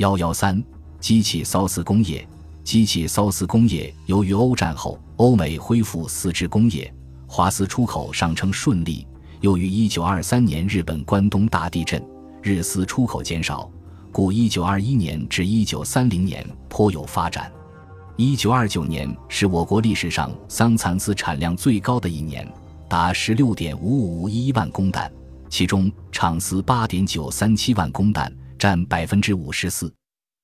幺幺三，机器缫丝工业。机器缫丝工业由于欧战后欧美恢复丝织工业，华丝出口上称顺利。又于一九二三年日本关东大地震，日丝出口减少，故一九二一年至一九三零年颇有发展。一九二九年是我国历史上桑蚕丝产量最高的一年，达十六点五五一万公担，其中厂丝八点九三七万公担，占百分之五十四。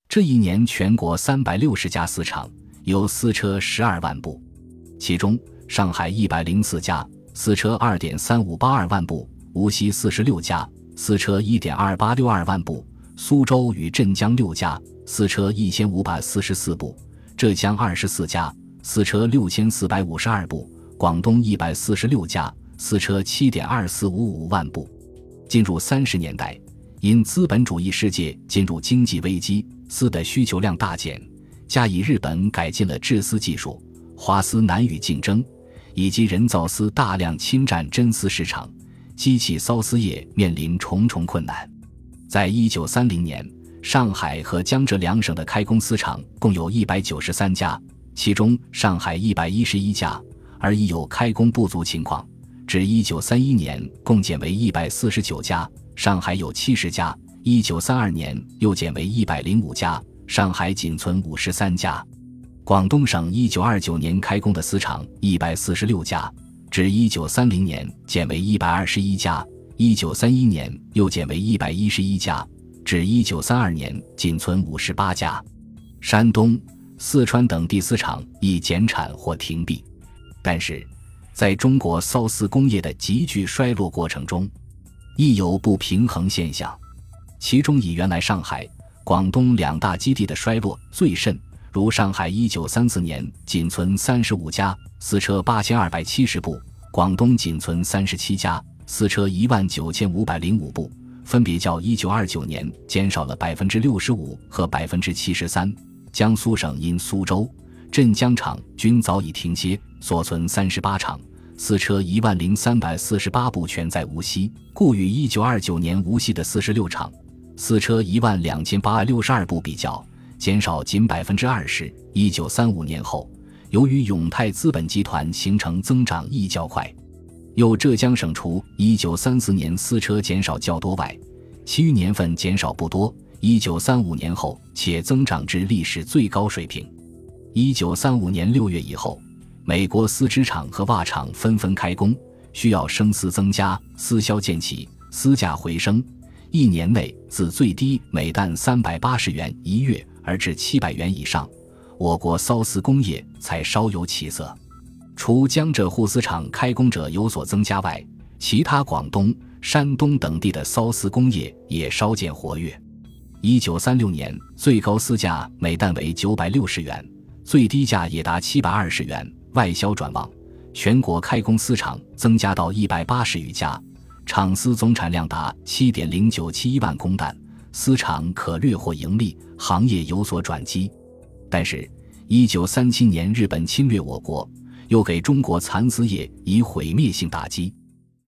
这一年全国三百六十家丝厂，有丝车十二万部，其中上海一百零四家。丝车二点三五八二万部，无锡四十六家；丝车一点二八六二万部，苏州与镇江六家；丝车一千五百四十四部，浙江二十四家；丝车六千四百五十二部，广东一百四十六家；丝车七点二四五五万部。进入三十年代，因资本主义世界进入经济危机，丝的需求量大减，加以日本改进了制丝技术，华丝难与竞争。以及人造丝大量侵占真丝市场，机器缫丝业面临重重困难。在一九三零年，上海和江浙两省的开工丝厂共有一百九十三家，其中上海一百一十一家，而已有开工不足情况。至一九三一年，共减为一百四十九家，上海有七十家；一九三二年又减为一百零五家，上海仅存五十三家。广东省一九二九年开工的丝厂一百四十六家，至一九三零年减为一百二十一家，一九三一年又减为一百一十一家，至一九三二年仅存五十八家。山东、四川等地丝厂亦减产或停闭。但是，在中国缫丝工业的急剧衰落过程中，亦有不平衡现象，其中以原来上海、广东两大基地的衰落最甚。如上海一九三四年仅存三十五家私车八千二百七十部，广东仅存三十七家私车一万九千五百零五部，分别较一九二九年减少了百分之六十五和百分之七十三。江苏省因苏州、镇江厂均早已停歇，所存三十八厂私车一万零三百四十八部全在无锡，故与一九二九年无锡的四十六厂私车一万两千八百六十二部比较。减少仅百分之二十。一九三五年后，由于永泰资本集团形成增长亦较快，又浙江省除一九三四年私车减少较多外，其余年份减少不多。一九三五年后，且增长至历史最高水平。一九三五年六月以后，美国丝织厂和袜厂纷纷开工，需要生丝增加，丝销渐起，丝价回升。一年内自最低每担三百八十元一月。而至七百元以上，我国缫丝工业才稍有起色。除江浙沪丝厂开工者有所增加外，其他广东、山东等地的缫丝工业也稍见活跃。一九三六年，最高丝价每担为九百六十元，最低价也达七百二十元。外销转旺，全国开工丝厂增加到一百八十余家，厂丝总产量达七点零九七一万公担。丝厂可略获盈利，行业有所转机。但是，一九三七年日本侵略我国，又给中国蚕丝业以毁灭性打击。